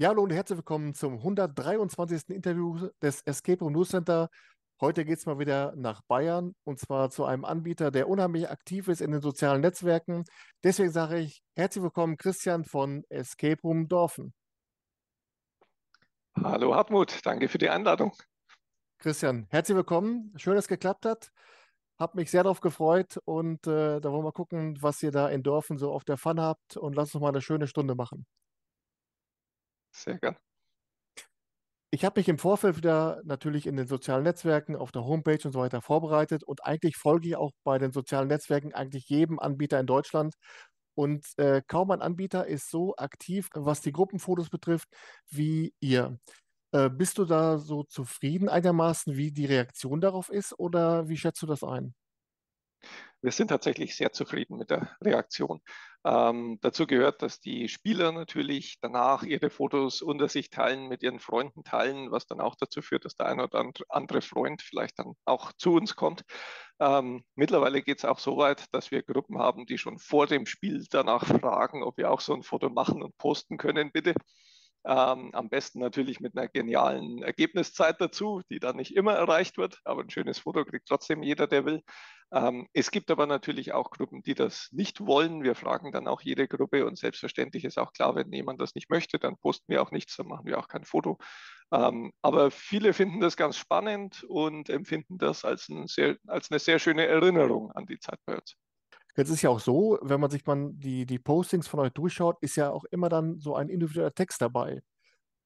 Ja, hallo und herzlich willkommen zum 123. Interview des Escape Room News Center. Heute geht es mal wieder nach Bayern und zwar zu einem Anbieter, der unheimlich aktiv ist in den sozialen Netzwerken. Deswegen sage ich herzlich willkommen, Christian von Escape Room Dorfen. Hallo Hartmut, danke für die Einladung. Christian, herzlich willkommen. Schön, dass es geklappt hat. Hab mich sehr darauf gefreut und äh, da wollen wir gucken, was ihr da in Dorfen so auf der Fun habt und lasst uns mal eine schöne Stunde machen. Sehr gern. Ich habe mich im Vorfeld wieder natürlich in den sozialen Netzwerken, auf der Homepage und so weiter vorbereitet und eigentlich folge ich auch bei den sozialen Netzwerken eigentlich jedem Anbieter in Deutschland. Und äh, kaum ein Anbieter ist so aktiv, was die Gruppenfotos betrifft, wie ihr. Äh, bist du da so zufrieden einigermaßen, wie die Reaktion darauf ist, oder wie schätzt du das ein? Wir sind tatsächlich sehr zufrieden mit der Reaktion. Ähm, dazu gehört, dass die Spieler natürlich danach ihre Fotos unter sich teilen, mit ihren Freunden teilen, was dann auch dazu führt, dass der ein oder andere Freund vielleicht dann auch zu uns kommt. Ähm, mittlerweile geht es auch so weit, dass wir Gruppen haben, die schon vor dem Spiel danach fragen, ob wir auch so ein Foto machen und posten können, bitte. Ähm, am besten natürlich mit einer genialen Ergebniszeit dazu, die dann nicht immer erreicht wird, aber ein schönes Foto kriegt trotzdem jeder, der will. Ähm, es gibt aber natürlich auch Gruppen, die das nicht wollen. Wir fragen dann auch jede Gruppe und selbstverständlich ist auch klar, wenn jemand das nicht möchte, dann posten wir auch nichts, dann machen wir auch kein Foto. Ähm, aber viele finden das ganz spannend und empfinden das als, ein sehr, als eine sehr schöne Erinnerung an die Zeit bei uns. Jetzt ist ja auch so, wenn man sich mal die, die Postings von euch durchschaut, ist ja auch immer dann so ein individueller Text dabei.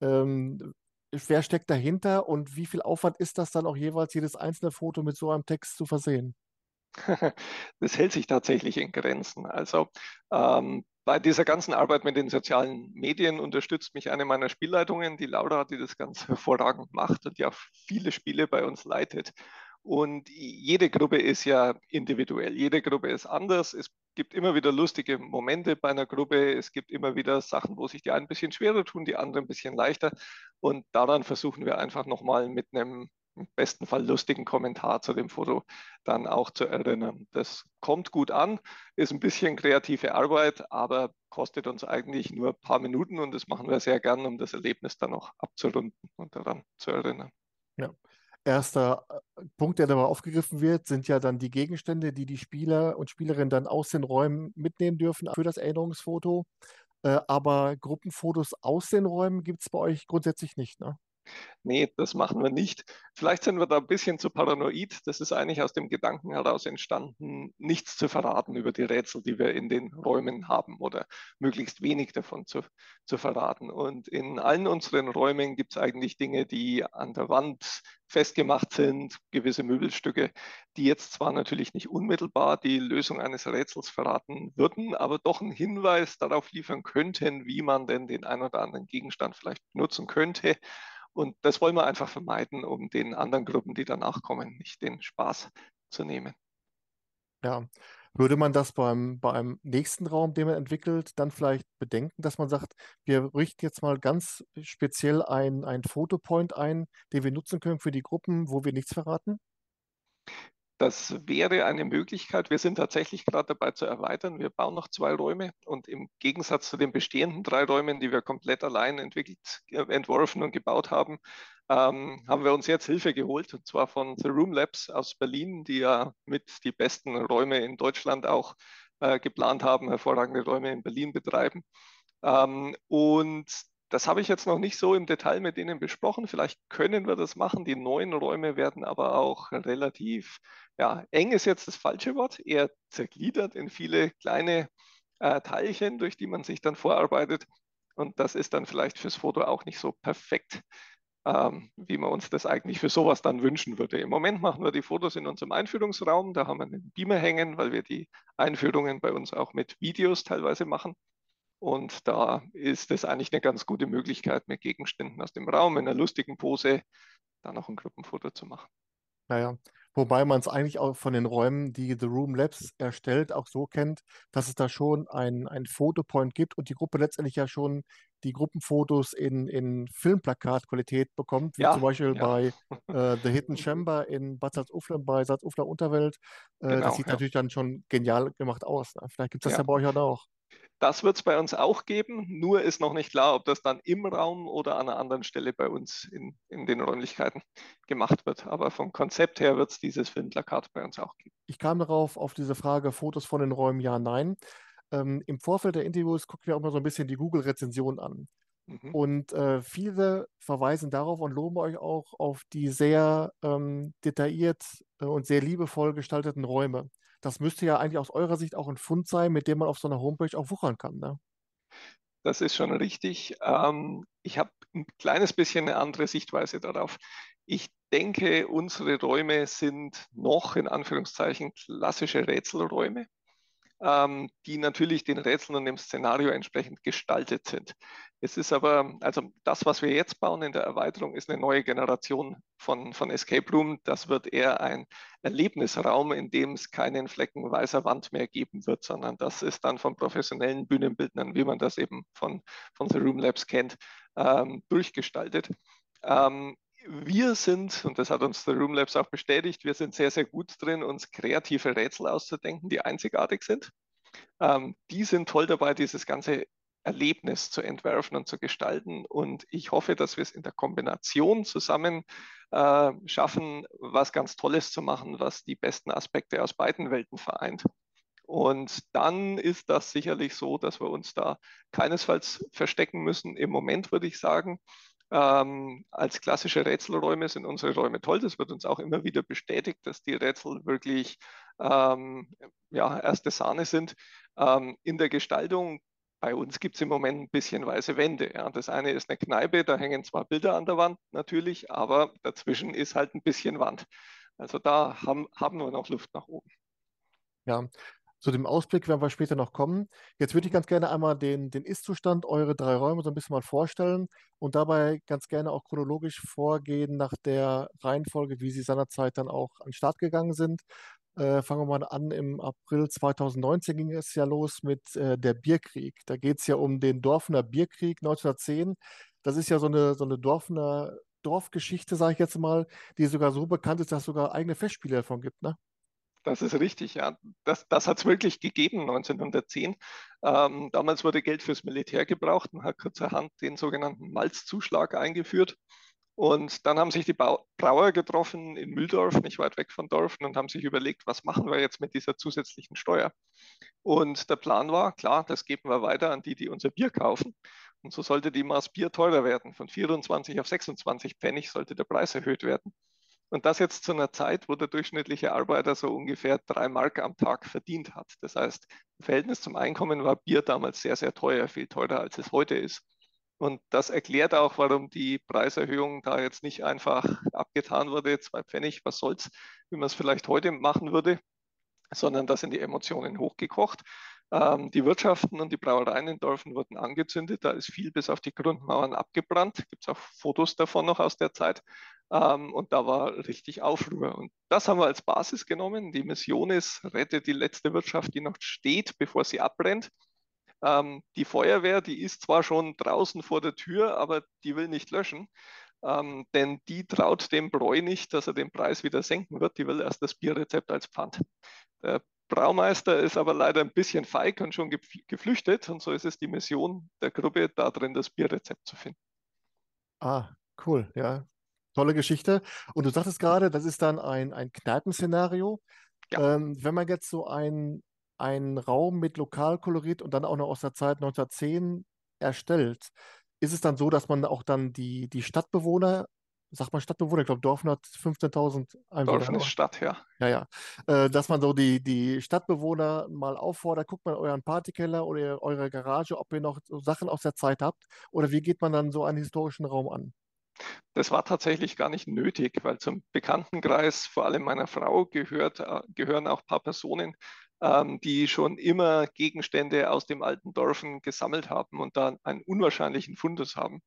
Ähm, wer steckt dahinter und wie viel Aufwand ist das dann auch jeweils, jedes einzelne Foto mit so einem Text zu versehen? Das hält sich tatsächlich in Grenzen. Also ähm, bei dieser ganzen Arbeit mit den sozialen Medien unterstützt mich eine meiner Spielleitungen, die Laura, die das ganz hervorragend macht und ja viele Spiele bei uns leitet. Und jede Gruppe ist ja individuell, jede Gruppe ist anders. Es gibt immer wieder lustige Momente bei einer Gruppe. Es gibt immer wieder Sachen, wo sich die einen ein bisschen schwerer tun, die anderen ein bisschen leichter. Und daran versuchen wir einfach nochmal mit einem im besten Fall lustigen Kommentar zu dem Foto dann auch zu erinnern. Das kommt gut an, ist ein bisschen kreative Arbeit, aber kostet uns eigentlich nur ein paar Minuten und das machen wir sehr gern, um das Erlebnis dann noch abzurunden und daran zu erinnern. Erster äh, Punkt, der dabei aufgegriffen wird, sind ja dann die Gegenstände, die die Spieler und Spielerinnen dann aus den Räumen mitnehmen dürfen für das Erinnerungsfoto. Äh, aber Gruppenfotos aus den Räumen gibt es bei euch grundsätzlich nicht, ne? Nee, das machen wir nicht. Vielleicht sind wir da ein bisschen zu paranoid. Das ist eigentlich aus dem Gedanken heraus entstanden, nichts zu verraten über die Rätsel, die wir in den Räumen haben oder möglichst wenig davon zu, zu verraten. Und in allen unseren Räumen gibt es eigentlich Dinge, die an der Wand festgemacht sind, gewisse Möbelstücke, die jetzt zwar natürlich nicht unmittelbar die Lösung eines Rätsels verraten würden, aber doch einen Hinweis darauf liefern könnten, wie man denn den ein oder anderen Gegenstand vielleicht benutzen könnte. Und das wollen wir einfach vermeiden, um den anderen Gruppen, die danach kommen, nicht den Spaß zu nehmen. Ja, würde man das beim, beim nächsten Raum, den man entwickelt, dann vielleicht bedenken, dass man sagt, wir richten jetzt mal ganz speziell einen Fotopoint ein, den wir nutzen können für die Gruppen, wo wir nichts verraten? Das wäre eine Möglichkeit. Wir sind tatsächlich gerade dabei zu erweitern. Wir bauen noch zwei Räume und im Gegensatz zu den bestehenden drei Räumen, die wir komplett allein entwickelt, äh, entworfen und gebaut haben, ähm, haben wir uns jetzt Hilfe geholt und zwar von The Room Labs aus Berlin, die ja mit die besten Räume in Deutschland auch äh, geplant haben, hervorragende Räume in Berlin betreiben. Ähm, und das habe ich jetzt noch nicht so im Detail mit denen besprochen. Vielleicht können wir das machen. Die neuen Räume werden aber auch relativ, ja, eng ist jetzt das falsche Wort, eher zergliedert in viele kleine äh, Teilchen, durch die man sich dann vorarbeitet. Und das ist dann vielleicht fürs Foto auch nicht so perfekt, ähm, wie man uns das eigentlich für sowas dann wünschen würde. Im Moment machen wir die Fotos in unserem Einführungsraum. Da haben wir einen Beamer hängen, weil wir die Einführungen bei uns auch mit Videos teilweise machen. Und da ist es eigentlich eine ganz gute Möglichkeit, mit Gegenständen aus dem Raum in einer lustigen Pose da noch ein Gruppenfoto zu machen. Naja, wobei man es eigentlich auch von den Räumen, die The Room Labs erstellt, auch so kennt, dass es da schon ein, ein Fotopoint gibt und die Gruppe letztendlich ja schon die Gruppenfotos in, in Filmplakatqualität bekommt, wie ja, zum Beispiel ja. bei äh, The Hidden Chamber in Bad Salzuflen bei Salzufler Unterwelt. Äh, genau, das sieht ja. natürlich dann schon genial gemacht aus. Ne? Vielleicht gibt es das ja. bei euch auch. Das wird es bei uns auch geben, nur ist noch nicht klar, ob das dann im Raum oder an einer anderen Stelle bei uns in, in den Räumlichkeiten gemacht wird. Aber vom Konzept her wird es dieses Filmplakat bei uns auch geben. Ich kam darauf, auf diese Frage, Fotos von den Räumen, ja, nein. Ähm, Im Vorfeld der Interviews gucken wir auch mal so ein bisschen die Google-Rezension an. Mhm. Und äh, viele verweisen darauf und loben euch auch auf die sehr ähm, detailliert äh, und sehr liebevoll gestalteten Räume das müsste ja eigentlich aus eurer Sicht auch ein Fund sein, mit dem man auf so einer Homepage auch wuchern kann. Ne? Das ist schon richtig. Ähm, ich habe ein kleines bisschen eine andere Sichtweise darauf. Ich denke, unsere Räume sind noch in Anführungszeichen klassische Rätselräume ähm, die natürlich den Rätseln und dem Szenario entsprechend gestaltet sind. Es ist aber, also das, was wir jetzt bauen in der Erweiterung, ist eine neue Generation von, von Escape Room. Das wird eher ein Erlebnisraum, in dem es keinen Flecken weißer Wand mehr geben wird, sondern das ist dann von professionellen Bühnenbildnern, wie man das eben von, von The Room Labs kennt, ähm, durchgestaltet. Ähm, wir sind, und das hat uns der Room Labs auch bestätigt, wir sind sehr, sehr gut drin, uns kreative Rätsel auszudenken, die einzigartig sind. Ähm, die sind toll dabei, dieses ganze Erlebnis zu entwerfen und zu gestalten. Und ich hoffe, dass wir es in der Kombination zusammen äh, schaffen, was ganz Tolles zu machen, was die besten Aspekte aus beiden Welten vereint. Und dann ist das sicherlich so, dass wir uns da keinesfalls verstecken müssen. Im Moment würde ich sagen, ähm, als klassische Rätselräume sind unsere Räume toll. Das wird uns auch immer wieder bestätigt, dass die Rätsel wirklich ähm, ja, erste Sahne sind. Ähm, in der Gestaltung bei uns gibt es im Moment ein bisschen weiße Wände. Ja. Das eine ist eine Kneipe, da hängen zwar Bilder an der Wand natürlich, aber dazwischen ist halt ein bisschen Wand. Also da haben, haben wir noch Luft nach oben. Ja, zu dem Ausblick werden wir später noch kommen. Jetzt würde ich ganz gerne einmal den, den Ist-Zustand, eure drei Räume so ein bisschen mal vorstellen und dabei ganz gerne auch chronologisch vorgehen nach der Reihenfolge, wie sie seinerzeit dann auch an den Start gegangen sind. Äh, fangen wir mal an, im April 2019 ging es ja los mit äh, der Bierkrieg. Da geht es ja um den Dorfener Bierkrieg 1910. Das ist ja so eine, so eine Dorfener Dorfgeschichte, sage ich jetzt mal, die sogar so bekannt ist, dass es sogar eigene Festspiele davon gibt, ne? Das ist richtig, ja. Das, das hat es wirklich gegeben 1910. Ähm, damals wurde Geld fürs Militär gebraucht. Man hat kurzerhand den sogenannten Malzzuschlag eingeführt. Und dann haben sich die Brauer getroffen in Mühldorf, nicht weit weg von Dorfen, und haben sich überlegt, was machen wir jetzt mit dieser zusätzlichen Steuer? Und der Plan war, klar, das geben wir weiter an die, die unser Bier kaufen. Und so sollte die Maß Bier teurer werden. Von 24 auf 26 Pfennig sollte der Preis erhöht werden. Und das jetzt zu einer Zeit, wo der durchschnittliche Arbeiter so ungefähr drei Mark am Tag verdient hat. Das heißt, im Verhältnis zum Einkommen war Bier damals sehr, sehr teuer, viel teurer als es heute ist. Und das erklärt auch, warum die Preiserhöhung da jetzt nicht einfach abgetan wurde, zwei Pfennig, was soll's, wie man es vielleicht heute machen würde, sondern da sind die Emotionen hochgekocht. Ähm, die Wirtschaften und die Brauereien in Dorfen wurden angezündet. Da ist viel bis auf die Grundmauern abgebrannt. Gibt es auch Fotos davon noch aus der Zeit. Ähm, und da war richtig Aufruhr. Und das haben wir als Basis genommen. Die Mission ist, rette die letzte Wirtschaft, die noch steht, bevor sie abbrennt. Ähm, die Feuerwehr, die ist zwar schon draußen vor der Tür, aber die will nicht löschen. Ähm, denn die traut dem Bräu nicht, dass er den Preis wieder senken wird. Die will erst das Bierrezept als Pfand. Der Braumeister ist aber leider ein bisschen feig und schon geflüchtet. Und so ist es die Mission der Gruppe, da drin das Bierrezept zu finden. Ah, cool. Ja, Tolle Geschichte. Und du sagtest gerade, das ist dann ein, ein Kneipenszenario. Ja. Ähm, wenn man jetzt so einen Raum mit Lokalkolorit und dann auch noch aus der Zeit 1910 erstellt, ist es dann so, dass man auch dann die, die Stadtbewohner, sagt man Stadtbewohner, ich glaube, Dorfen hat 15.000 Einwohner. Dorfen ist Stadt, ja. Ja, ja. Äh, dass man so die, die Stadtbewohner mal auffordert, guckt mal euren Partykeller oder eure Garage, ob ihr noch so Sachen aus der Zeit habt. Oder wie geht man dann so einen historischen Raum an? Das war tatsächlich gar nicht nötig, weil zum Bekanntenkreis, vor allem meiner Frau, gehört, äh, gehören auch ein paar Personen, ähm, die schon immer Gegenstände aus dem alten Dorfen gesammelt haben und da einen unwahrscheinlichen Fundus haben.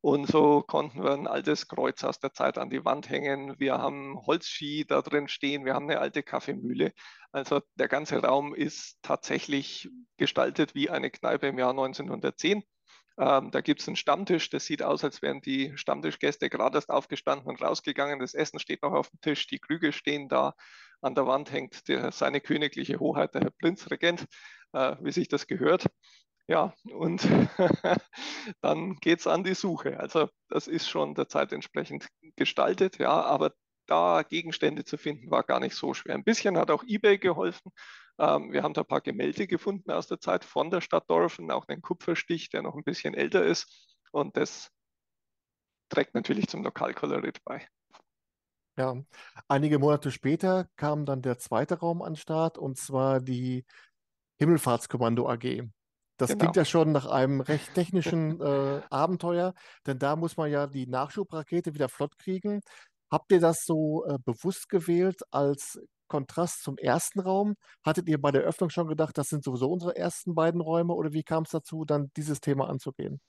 Und so konnten wir ein altes Kreuz aus der Zeit an die Wand hängen. Wir haben Holzski da drin stehen. Wir haben eine alte Kaffeemühle. Also der ganze Raum ist tatsächlich gestaltet wie eine Kneipe im Jahr 1910. Ähm, da gibt es einen Stammtisch, das sieht aus, als wären die Stammtischgäste gerade erst aufgestanden und rausgegangen. Das Essen steht noch auf dem Tisch, die Krüge stehen da. An der Wand hängt der, seine königliche Hoheit, der Herr Prinzregent, äh, wie sich das gehört. Ja, und dann geht es an die Suche. Also das ist schon der Zeit entsprechend gestaltet, ja, aber da Gegenstände zu finden, war gar nicht so schwer. Ein bisschen hat auch eBay geholfen. Ähm, wir haben da ein paar Gemälde gefunden aus der Zeit von der Stadt Dorfen, auch einen Kupferstich, der noch ein bisschen älter ist. Und das trägt natürlich zum Lokalkolorit bei. Ja, einige Monate später kam dann der zweite Raum an den Start, und zwar die Himmelfahrtskommando AG. Das Genau. klingt ja schon nach einem recht technischen äh, Abenteuer, denn da muss man ja die Nachschubrakete wieder flott kriegen. Habt ihr das so äh, bewusst gewählt als Kontrast zum ersten Raum? Hattet ihr bei der Öffnung schon gedacht, das sind sowieso unsere ersten beiden Räume oder wie kam es dazu, dann dieses Thema anzugehen?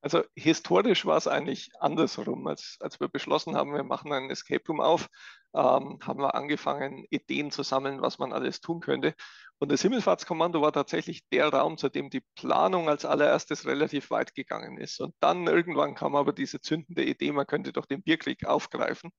Also historisch war es eigentlich andersrum. Als, als wir beschlossen haben, wir machen einen Escape Room auf, ähm, haben wir angefangen, Ideen zu sammeln, was man alles tun könnte. Und das Himmelfahrtskommando war tatsächlich der Raum, zu dem die Planung als allererstes relativ weit gegangen ist. Und dann irgendwann kam aber diese zündende Idee, man könnte doch den Bierkrieg aufgreifen.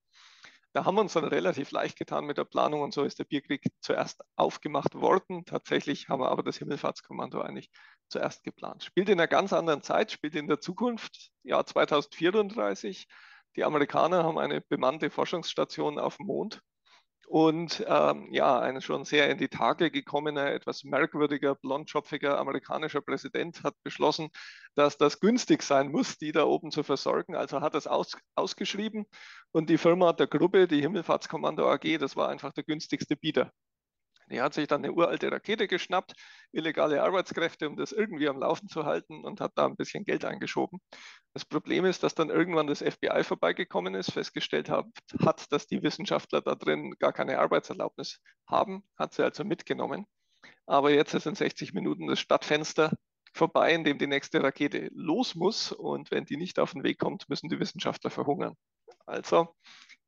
Da haben wir uns dann relativ leicht getan mit der Planung und so ist der Bierkrieg zuerst aufgemacht worden. Tatsächlich haben wir aber das Himmelfahrtskommando eigentlich zuerst geplant. Spielt in einer ganz anderen Zeit, spielt in der Zukunft, Jahr 2034. Die Amerikaner haben eine bemannte Forschungsstation auf dem Mond und ähm, ja, ein schon sehr in die Tage gekommener, etwas merkwürdiger, blondschopfiger amerikanischer Präsident hat beschlossen, dass das günstig sein muss, die da oben zu versorgen. Also hat es aus, ausgeschrieben und die Firma der Gruppe, die Himmelfahrtskommando AG, das war einfach der günstigste Bieter. Die hat sich dann eine uralte Rakete geschnappt, illegale Arbeitskräfte, um das irgendwie am Laufen zu halten und hat da ein bisschen Geld eingeschoben. Das Problem ist, dass dann irgendwann das FBI vorbeigekommen ist, festgestellt hat, dass die Wissenschaftler da drin gar keine Arbeitserlaubnis haben, hat sie also mitgenommen. Aber jetzt ist in 60 Minuten das Stadtfenster vorbei, in dem die nächste Rakete los muss. Und wenn die nicht auf den Weg kommt, müssen die Wissenschaftler verhungern. Also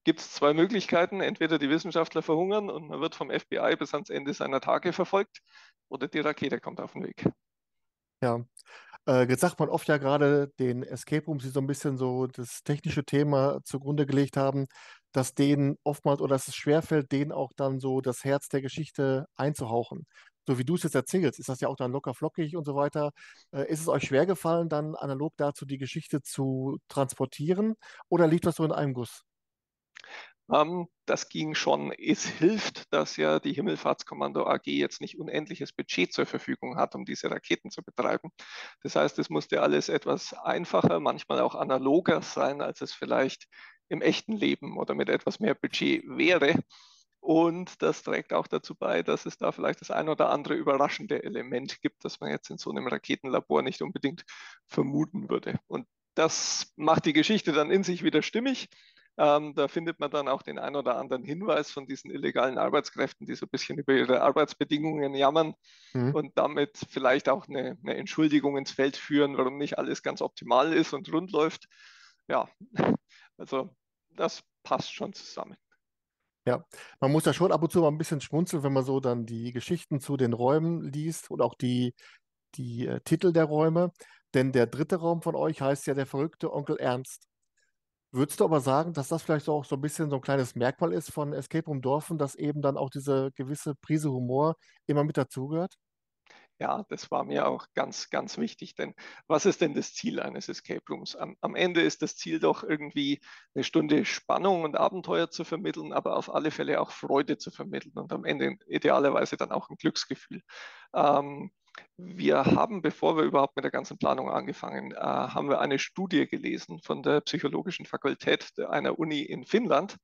gibt es zwei Möglichkeiten. Entweder die Wissenschaftler verhungern und man wird vom FBI bis ans Ende seiner Tage verfolgt oder die Rakete kommt auf den Weg. Ja, äh, jetzt sagt man oft ja gerade den Escape Rooms, die so ein bisschen so das technische Thema zugrunde gelegt haben, dass denen oftmals oder dass es schwerfällt, denen auch dann so das Herz der Geschichte einzuhauchen. So wie du es jetzt erzählst, ist das ja auch dann locker flockig und so weiter. Äh, ist es euch schwer gefallen, dann analog dazu die Geschichte zu transportieren oder liegt das so in einem Guss? Ähm, das ging schon. Es hilft, dass ja die Himmelfahrtskommando AG jetzt nicht unendliches Budget zur Verfügung hat, um diese Raketen zu betreiben. Das heißt, es musste alles etwas einfacher, manchmal auch analoger sein, als es vielleicht im echten Leben oder mit etwas mehr Budget wäre. Und das trägt auch dazu bei, dass es da vielleicht das ein oder andere überraschende Element gibt, das man jetzt in so einem Raketenlabor nicht unbedingt vermuten würde. Und das macht die Geschichte dann in sich wieder stimmig. Ähm, da findet man dann auch den ein oder anderen Hinweis von diesen illegalen Arbeitskräften, die so ein bisschen über ihre Arbeitsbedingungen jammern Mhm. und damit vielleicht auch eine, eine Entschuldigung ins Feld führen, warum nicht alles ganz optimal ist und rund läuft. Ja, also das passt schon zusammen. Ja, man muss ja schon ab und zu mal ein bisschen schmunzeln, wenn man so dann die Geschichten zu den Räumen liest und auch die, die äh, Titel der Räume. Denn der dritte Raum von euch heißt ja der verrückte Onkel Ernst. Würdest du aber sagen, dass das vielleicht auch so ein bisschen so ein kleines Merkmal ist von Escape Room Dorfen, dass eben dann auch diese gewisse Prise Humor immer mit dazugehört? Ja, das war mir auch ganz, ganz wichtig, denn was ist denn das Ziel eines Escape Rooms? Am, am, Ende ist das Ziel doch irgendwie eine Stunde Spannung und Abenteuer zu vermitteln, aber auf alle Fälle auch Freude zu vermitteln und am Ende idealerweise dann auch ein Glücksgefühl. Ähm, wir haben, bevor wir überhaupt mit der ganzen Planung angefangen, äh, haben wir eine Studie gelesen von der Psychologischen Fakultät einer Uni in Finnland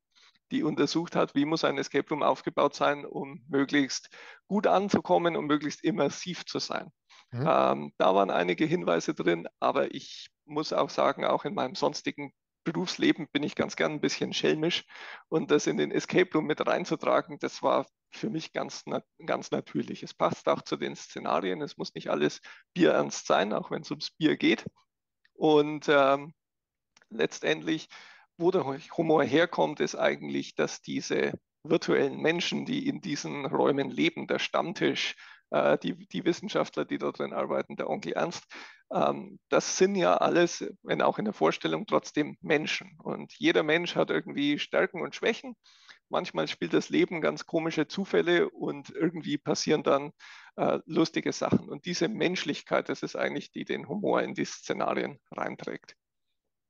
die untersucht hat, wie muss ein Escape Room aufgebaut sein, um möglichst gut anzukommen und möglichst immersiv zu sein. Mhm. Ähm, da waren einige Hinweise drin, aber ich muss auch sagen, auch in meinem sonstigen Berufsleben bin ich ganz gern ein bisschen schelmisch und das in den Escape Room mit reinzutragen, das war für mich ganz, ganz natürlich. Es passt auch zu den Szenarien, es muss nicht alles bierernst sein, auch wenn es ums Bier geht. Und ähm, letztendlich wo der Humor herkommt, ist eigentlich, dass diese virtuellen Menschen, die in diesen Räumen leben, der Stammtisch, äh, die, die, Wissenschaftler, die da drin arbeiten, der Onkel Ernst, ähm, das sind ja alles, wenn auch in der Vorstellung, trotzdem Menschen. Und jeder Mensch hat irgendwie Stärken und Schwächen. Manchmal spielt das Leben ganz komische Zufälle und irgendwie passieren dann äh, lustige Sachen. Und diese Menschlichkeit, das ist eigentlich die, den Humor in die Szenarien reinträgt.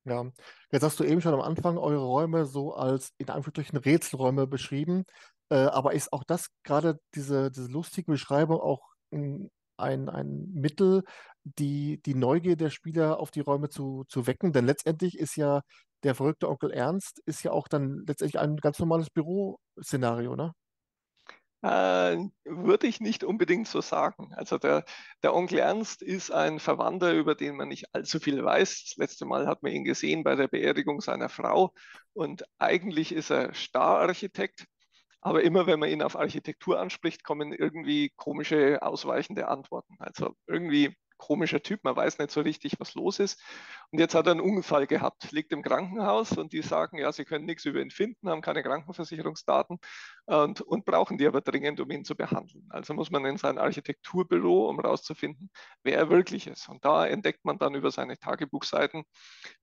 Ja, jetzt hast du eben schon am Anfang eure Räume so als in Anführungsstrichen Rätselräume beschrieben. Äh, aber ist auch das gerade diese, diese lustige Beschreibung auch ein, ein, ein Mittel, die, die Neugier der Spieler auf die Räume zu, zu wecken? Denn letztendlich ist ja der verrückte Onkel Ernst ist ja auch dann letztendlich ein ganz normales Büroszenario, ne? Äh, würde ich nicht unbedingt so sagen. Also der, der Onkel Ernst ist ein Verwandter, über den man nicht allzu viel weiß. Das letzte Mal hat man ihn gesehen bei der Beerdigung seiner Frau und eigentlich ist er Stararchitekt. Aber immer wenn man ihn auf Architektur anspricht, kommen irgendwie komische, ausweichende Antworten. Also irgendwie komischer Typ, man weiß nicht so richtig, was los ist. Und jetzt hat er einen Unfall gehabt, liegt im Krankenhaus und die sagen, ja, sie können nichts über ihn finden, haben keine Krankenversicherungsdaten und, und brauchen die aber dringend, um ihn zu behandeln. Also muss man in sein Architekturbüro, um herauszufinden, wer er wirklich ist. Und da entdeckt man dann über seine Tagebuchseiten,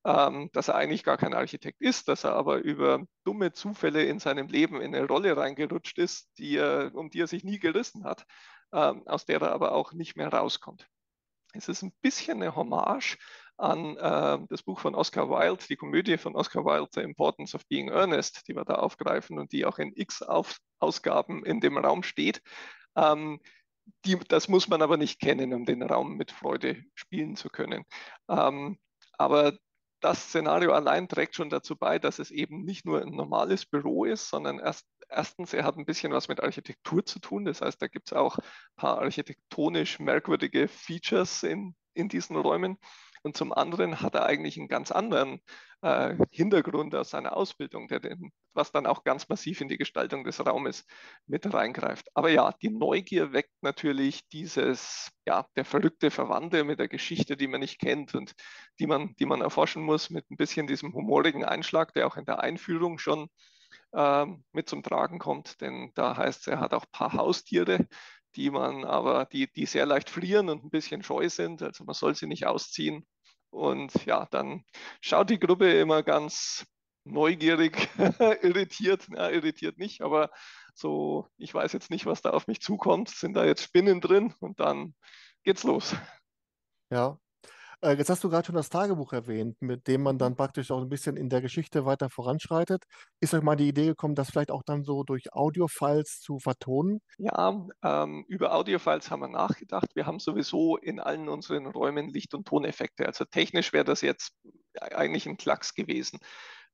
ähm, dass er eigentlich gar kein Architekt ist, dass er aber über dumme Zufälle in seinem Leben in eine Rolle reingerutscht ist, die er, um die er sich nie gerissen hat, ähm, aus der er aber auch nicht mehr rauskommt. Es ist ein bisschen eine Hommage an äh, das Buch von Oscar Wilde, die Komödie von Oscar Wilde, The Importance of Being Earnest, die wir da aufgreifen und die auch in x Auf Ausgaben in dem Raum steht. Ähm, die, das muss man aber nicht kennen, um den Raum mit Freude spielen zu können. Ähm, aber das Szenario allein trägt schon dazu bei, dass es eben nicht nur ein normales Büro ist, sondern erst, erstens, er hat ein bisschen was mit Architektur zu tun. Das heißt, da gibt es auch ein paar architektonisch merkwürdige Features in, in diesen Räumen. Und zum anderen hat er eigentlich einen ganz anderen äh, Hintergrund aus seiner Ausbildung, den, was dann auch ganz massiv in die Gestaltung des Raumes mit reingreift. Aber ja, die Neugier weckt natürlich dieses, ja, der verrückte Verwandte mit der Geschichte, die man nicht kennt und die man, die man erforschen muss, mit ein bisschen diesem humorigen Einschlag, der auch in der Einführung schon äh, mit zum Tragen kommt. Denn da heißt es, er hat auch ein paar Haustiere, die man aber, die, die sehr leicht frieren und ein bisschen scheu sind. Also man soll sie nicht ausziehen. Und ja, dann schaut die Gruppe immer ganz neugierig, irritiert, ja, irritiert nicht, aber so, ich weiß jetzt nicht, was da auf mich zukommt. Sind da jetzt Spinnen drin? Und dann geht's los. Ja, äh, jetzt hast du gerade schon das Tagebuch erwähnt, mit dem man dann praktisch auch ein bisschen in der Geschichte weiter voranschreitet. Ist euch mal die Idee gekommen, das vielleicht auch dann so durch Audiofiles zu vertonen? Ja, ähm, über Audiofiles haben wir nachgedacht. Wir haben sowieso in allen unseren Räumen Licht- und Toneffekte. Also technisch wäre das jetzt eigentlich ein Klacks gewesen.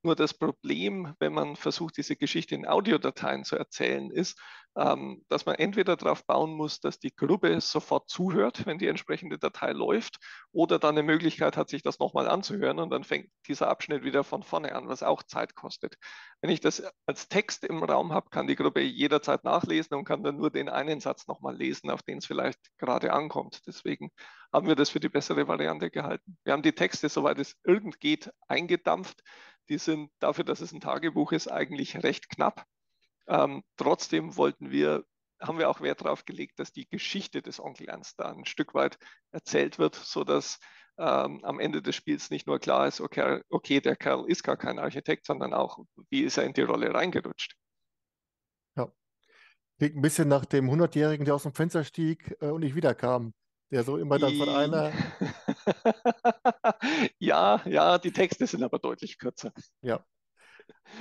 Nur das Problem, wenn man versucht, diese Geschichte in Audiodateien zu erzählen, ist, ähm, dass man entweder darauf bauen muss, dass die Gruppe sofort zuhört, wenn die entsprechende Datei läuft, oder dann eine Möglichkeit hat, sich das nochmal anzuhören und dann fängt dieser Abschnitt wieder von vorne an, was auch Zeit kostet. Wenn ich das als Text im Raum habe, kann die Gruppe jederzeit nachlesen und kann dann nur den einen Satz nochmal lesen, auf den es vielleicht gerade ankommt. Deswegen haben wir das für die bessere Variante gehalten. Wir haben die Texte, soweit es irgend geht, eingedampft die sind dafür, dass es ein Tagebuch ist, eigentlich recht knapp. Ähm, trotzdem wollten wir, haben wir auch Wert darauf gelegt, dass die Geschichte des Onkel Ernst da ein Stück weit erzählt wird, sodass ähm, am Ende des Spiels nicht nur klar ist, okay, okay, der Kerl ist gar kein Architekt, sondern auch, wie ist er in die Rolle reingerutscht. Ja. Klingt ein bisschen nach dem 100-Jährigen, der aus dem Fenster stieg äh, und nicht wiederkam der so immer dann von einer. ja, ja, die Texte sind aber deutlich kürzer. Ja.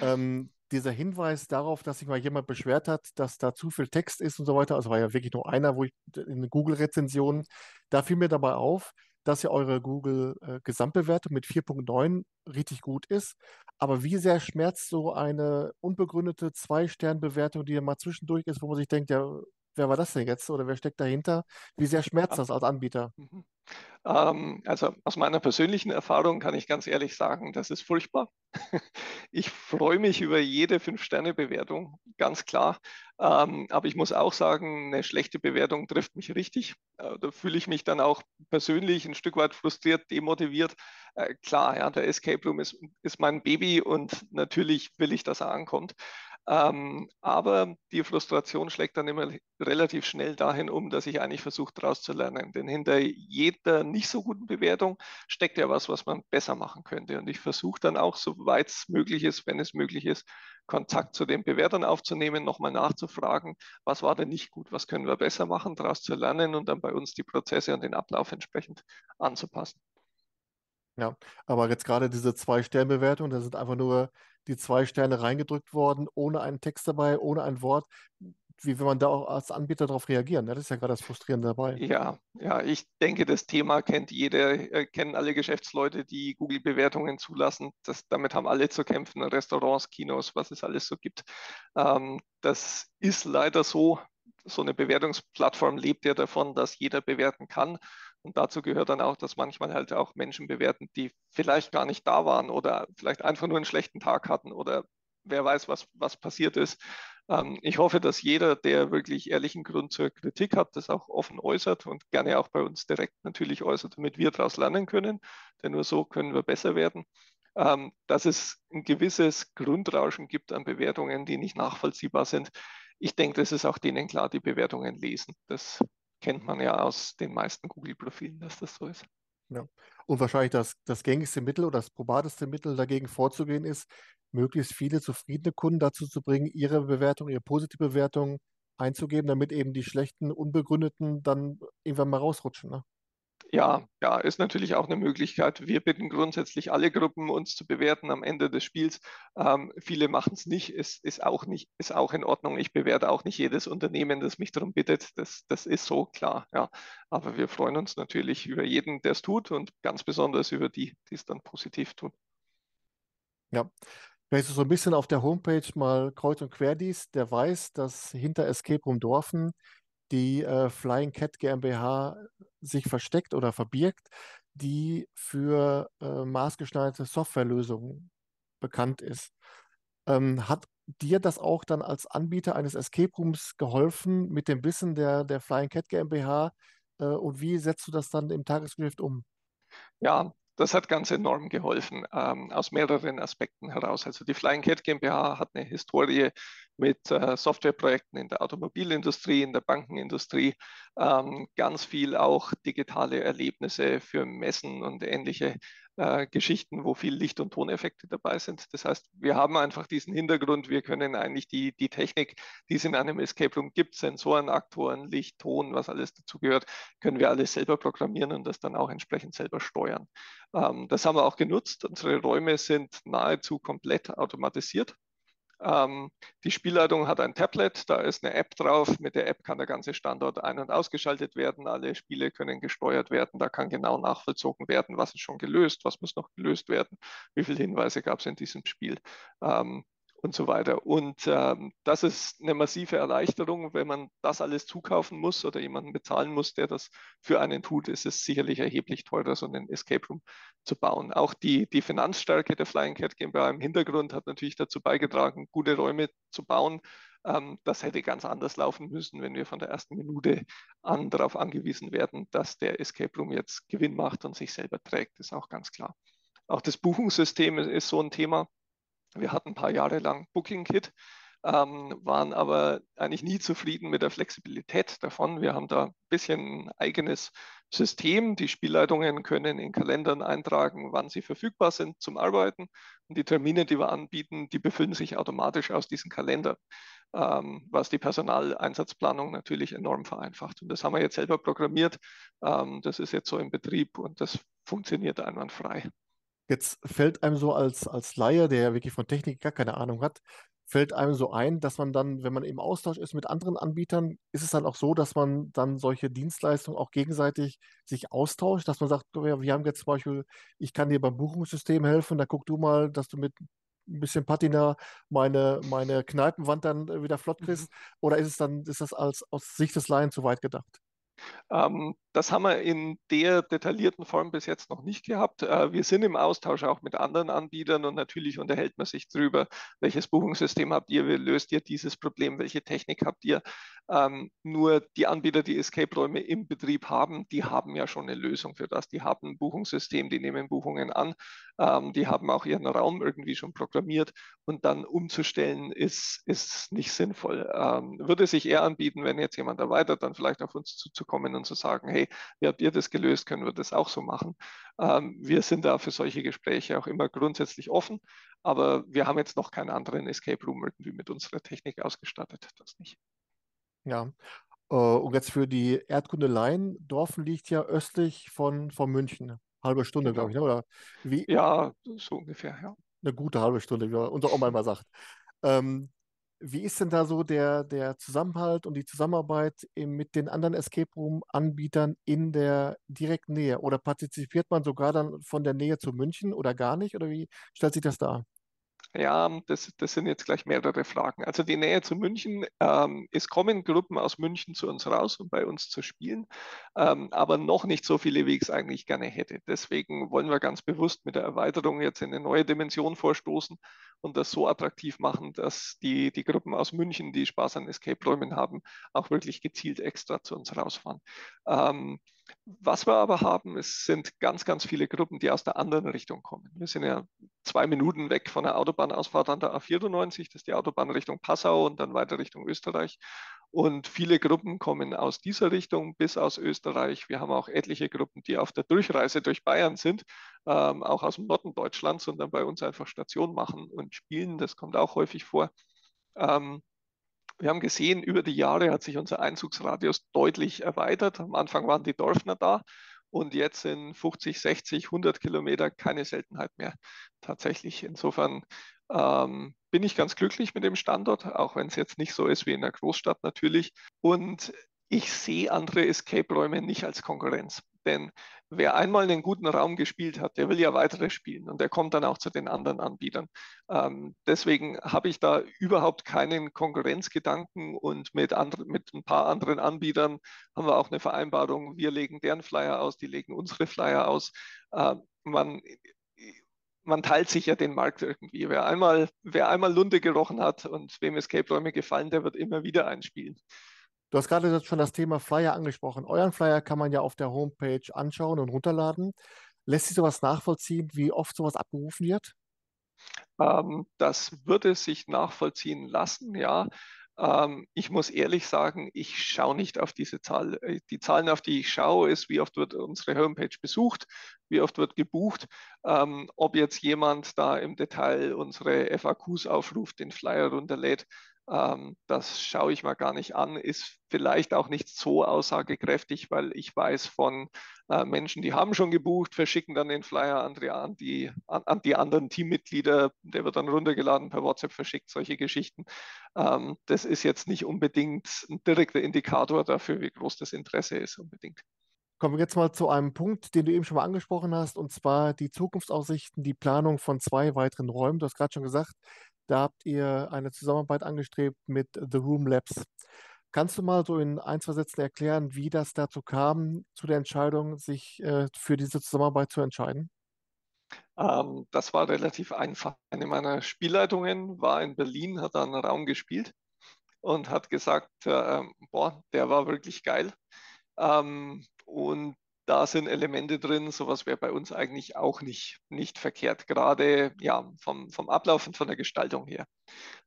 Ähm, dieser Hinweis darauf, dass sich mal jemand beschwert hat, dass da zu viel Text ist und so weiter, also war ja wirklich nur einer, wo ich in Google-Rezensionen, da fiel mir dabei auf, dass ja eure Google-Gesamtbewertung mit 4.9 richtig gut ist. Aber wie sehr schmerzt so eine unbegründete Zwei-Stern-Bewertung, die ja mal zwischendurch ist, wo man sich denkt, ja, wer war das denn jetzt oder wer steckt dahinter? Wie sehr schmerzt das als Anbieter? Mhm. Ähm, also aus meiner persönlichen Erfahrung kann ich ganz ehrlich sagen, das ist furchtbar. Ich freue mich über jede Fünf-Sterne-Bewertung, ganz klar. Ähm, aber ich muss auch sagen, eine schlechte Bewertung trifft mich richtig. Äh, da fühle ich mich dann auch persönlich ein Stück weit frustriert, demotiviert. Äh, klar, ja, der Escape Room ist, ist mein Baby und natürlich will ich, dass er ankommt. Ähm, aber die Frustration schlägt dann immer relativ schnell dahin um, dass ich eigentlich versuche, daraus zu lernen. Denn hinter jeder nicht so guten Bewertung steckt ja was, was man besser machen könnte. Und ich versuche dann auch, soweit es möglich ist, wenn es möglich ist, Kontakt zu den Bewertern aufzunehmen, nochmal nachzufragen, was war denn nicht gut, was können wir besser machen, daraus zu lernen und dann bei uns die Prozesse und den Ablauf entsprechend anzupassen. Ja, aber jetzt gerade diese Zwei-Sterne-Bewertung, da sind einfach nur die zwei Sterne reingedrückt worden, ohne einen Text dabei, ohne ein Wort. Wie will man da auch als Anbieter darauf reagieren? Das ist ja gerade das Frustrierende dabei. Ja, ja, ich denke, das Thema kennt jeder, äh, kennen alle Geschäftsleute, die Google-Bewertungen zulassen. Das, damit haben alle zu kämpfen, Restaurants, Kinos, was es alles so gibt. Ähm, das ist leider so. So eine Bewertungsplattform lebt ja davon, dass jeder bewerten kann. Und dazu gehört dann auch, dass manchmal halt auch Menschen bewerten, die vielleicht gar nicht da waren oder vielleicht einfach nur einen schlechten Tag hatten oder wer weiß, was, was passiert ist. Ähm, ich hoffe, dass jeder, der wirklich ehrlichen Grund zur Kritik hat, das auch offen äußert und gerne auch bei uns direkt natürlich äußert, damit wir daraus lernen können. Denn nur so können wir besser werden. Ähm, dass es ein gewisses Grundrauschen gibt an Bewertungen, die nicht nachvollziehbar sind. Ich denke, das ist auch denen klar, die Bewertungen lesen. Das kennt man ja aus den meisten Google-Profilen, dass das so ist. Ja. Und wahrscheinlich das, das gängigste Mittel oder das probateste Mittel dagegen vorzugehen ist, möglichst viele zufriedene Kunden dazu zu bringen, ihre Bewertung, ihre positive Bewertung einzugeben, damit eben die schlechten, unbegründeten dann irgendwann mal rausrutschen. Ne? Ja, ja, ist natürlich auch eine Möglichkeit. Wir bitten grundsätzlich alle Gruppen, uns zu bewerten am Ende des Spiels. Ähm, viele machen es nicht, ist, ist, auch nicht, ist auch in Ordnung. Ich bewerte auch nicht jedes Unternehmen, das mich darum bittet. Das, das ist so klar, ja. Aber wir freuen uns natürlich über jeden, der es tut und ganz besonders über die, die es dann positiv tun. Ja, Wer so ein bisschen auf der Homepage mal kreuz und quer liest, der weiß, dass hinter Escape Room Dorfen die äh, Flying Cat GmbH sich versteckt oder verbirgt, die für äh, maßgeschneiderte Softwarelösungen bekannt ist. Ähm, hat dir das auch dann als Anbieter eines Escape Rooms geholfen mit dem Wissen der, der Flying Cat GmbH? Äh, und wie setzt du das dann im Tagesgeschäft um? Ja, das hat ganz enorm geholfen, ähm, aus mehreren Aspekten heraus. Also die Flying Cat GmbH hat eine Historie mit äh, Softwareprojekten in der Automobilindustrie, in der Bankenindustrie, ähm, ganz viel auch digitale Erlebnisse für Messen und ähnliche äh, Geschichten, wo viel Licht- und Toneffekte dabei sind. Das heißt, wir haben einfach diesen Hintergrund, wir können eigentlich die, die Technik, die es in einem Escape Room gibt, Sensoren, Aktoren, Licht, Ton, was alles dazugehört, können wir alles selber programmieren und das dann auch entsprechend selber steuern. Ähm, das haben wir auch genutzt. Unsere Räume sind nahezu komplett automatisiert. Ähm, die Spielleitung hat ein Tablet, da ist eine App drauf. Mit der App kann der ganze Standort ein- und ausgeschaltet werden. Alle Spiele können gesteuert werden. Da kann genau nachvollzogen werden, was ist schon gelöst, was muss noch gelöst werden, wie viele Hinweise gab es in diesem Spiel. Ähm, und so weiter. Und ähm, das ist eine massive Erleichterung, wenn man das alles zukaufen muss oder jemanden bezahlen muss, der das für einen tut, ist es sicherlich erheblich teurer, so einen Escape Room zu bauen. Auch die, die Finanzstärke der Flying Cat GmbH im Hintergrund hat natürlich dazu beigetragen, gute Räume zu bauen. Ähm, das hätte ganz anders laufen müssen, wenn wir von der ersten Minute an darauf angewiesen werden, dass der Escape Room jetzt Gewinn macht und sich selber trägt, ist auch ganz klar. Auch das Buchungssystem ist, ist so ein Thema. Wir hatten ein paar Jahre lang Booking Kit, ähm, waren aber eigentlich nie zufrieden mit der Flexibilität davon. Wir haben da ein bisschen ein eigenes System. Die Spielleitungen können in Kalendern eintragen, wann sie verfügbar sind zum Arbeiten. Und die Termine, die wir anbieten, die befüllen sich automatisch aus diesen Kalendern, ähm, was die Personaleinsatzplanung natürlich enorm vereinfacht. Und das haben wir jetzt selber programmiert. Ähm, das ist jetzt so im Betrieb und das funktioniert einwandfrei. Jetzt fällt einem so als, als Laie, der ja wirklich von Technik gar keine Ahnung hat, fällt einem so ein, dass man dann, wenn man im Austausch ist mit anderen Anbietern, ist es dann auch so, dass man dann solche Dienstleistungen auch gegenseitig sich austauscht, dass man sagt, wir, wir haben jetzt zum Beispiel, ich kann dir beim Buchungssystem helfen, da guck du mal, dass du mit ein bisschen Patina meine, meine Kneipenwand dann wieder flott kriegst? Mhm. Oder ist es dann, ist das als aus Sicht des Laien zu weit gedacht? Ähm, das haben wir in der detaillierten Form bis jetzt noch nicht gehabt. Äh, wir sind im Austausch auch mit anderen Anbietern und natürlich unterhält man sich darüber, welches Buchungssystem habt ihr, wie löst ihr dieses Problem, welche Technik habt ihr. Ähm, nur die Anbieter, die Escape-Räume im Betrieb haben, die haben ja schon eine Lösung für das. Die haben ein Buchungssystem, die nehmen Buchungen an, ähm, die haben auch ihren Raum irgendwie schon programmiert und dann umzustellen ist, ist nicht sinnvoll. Ähm, würde sich eher anbieten, wenn jetzt jemand erweitert, dann vielleicht auf uns zuzukommen und zu sagen, hey, wie habt ihr das gelöst, können wir das auch so machen. Ähm, wir sind da für solche Gespräche auch immer grundsätzlich offen. Aber wir haben jetzt noch keinen anderen Escape Room irgendwie mit unserer Technik ausgestattet. Das nicht. Ja. Äh, und jetzt für die Erdkunde Laien, Dorfen liegt ja östlich von, von München. Halbe Stunde, Genau. glaube ich, ne? oder wie? Ja, so ungefähr, ja. Eine gute halbe Stunde, wie unser Oma immer sagt. Ähm, wie ist denn da so der, der Zusammenhalt und die Zusammenarbeit mit den anderen Escape Room-Anbietern in der direkten Nähe? Oder partizipiert man sogar dann von der Nähe zu München oder gar nicht? Oder wie stellt sich das dar? Ja, das, das sind jetzt gleich mehrere Fragen. Also die Nähe zu München, ähm, es kommen Gruppen aus München zu uns raus, um bei uns zu spielen, ähm, aber noch nicht so viele, wie ich es eigentlich gerne hätte. Deswegen wollen wir ganz bewusst mit der Erweiterung jetzt in eine neue Dimension vorstoßen und das so attraktiv machen, dass die, die Gruppen aus München, die Spaß an Escape-Räumen haben, auch wirklich gezielt extra zu uns rausfahren. Ähm, was wir aber haben, es sind ganz, ganz viele Gruppen, die aus der anderen Richtung kommen. Wir sind ja zwei Minuten weg von der Autobahnausfahrt an der A94, das ist die Autobahn Richtung Passau und dann weiter Richtung Österreich. Und viele Gruppen kommen aus dieser Richtung bis aus Österreich. Wir haben auch etliche Gruppen, die auf der Durchreise durch Bayern sind, ähm, auch aus dem Norden Deutschlands und dann bei uns einfach Station machen und spielen. Das kommt auch häufig vor. Ähm, wir haben gesehen, über die Jahre hat sich unser Einzugsradius deutlich erweitert. Am Anfang waren die Dorfner da und jetzt sind 50, 60, 100 Kilometer keine Seltenheit mehr tatsächlich. Insofern ähm, bin ich ganz glücklich mit dem Standort, auch wenn es jetzt nicht so ist wie in der Großstadt natürlich. Und ich sehe andere Escape-Räume nicht als Konkurrenz. Denn wer einmal einen guten Raum gespielt hat, der will ja weitere spielen und der kommt dann auch zu den anderen Anbietern. Ähm, deswegen habe ich da überhaupt keinen Konkurrenzgedanken und mit, andre, mit ein paar anderen Anbietern haben wir auch eine Vereinbarung. Wir legen deren Flyer aus, die legen unsere Flyer aus. Ähm, man, man teilt sich ja den Markt irgendwie. Wer einmal, wer einmal Lunte gerochen hat und wem Escape-Räume gefallen, der wird immer wieder einspielen. Du hast gerade schon das Thema Flyer angesprochen. Euren Flyer kann man ja auf der Homepage anschauen und runterladen. Lässt sich sowas nachvollziehen, wie oft sowas abgerufen wird? Ähm, das würde sich nachvollziehen lassen, ja. Ähm, ich muss ehrlich sagen, ich schaue nicht auf diese Zahl. Äh, die Zahlen, auf die ich schaue, ist, wie oft wird unsere Homepage besucht, wie oft wird gebucht. Ähm, ob jetzt jemand da im Detail unsere FAQs aufruft, den Flyer runterlädt, ähm, das schaue ich mal gar nicht an, ist vielleicht auch nicht so aussagekräftig, weil ich weiß von äh, Menschen, die haben schon gebucht, verschicken dann den Flyer an die, an an die anderen Teammitglieder, der wird dann runtergeladen, per WhatsApp verschickt, solche Geschichten. Ähm, das ist jetzt nicht unbedingt ein direkter Indikator dafür, wie groß das Interesse ist unbedingt. Kommen wir jetzt mal zu einem Punkt, den du eben schon mal angesprochen hast, und zwar die Zukunftsaussichten, die Planung von zwei weiteren Räumen. Du hast gerade schon gesagt, da habt ihr eine Zusammenarbeit angestrebt mit The Room Labs. Kannst du mal so in ein, zwei Sätzen erklären, wie das dazu kam, zu der Entscheidung, sich äh, für diese Zusammenarbeit zu entscheiden? Ähm, das war relativ einfach. Eine meiner Spielleitungen war in Berlin, hat einen Raum gespielt und hat gesagt, äh, boah, der war wirklich geil. Ähm, und da sind Elemente drin, sowas wäre bei uns eigentlich auch nicht, nicht verkehrt, gerade ja, vom, vom Ablauf und von der Gestaltung her.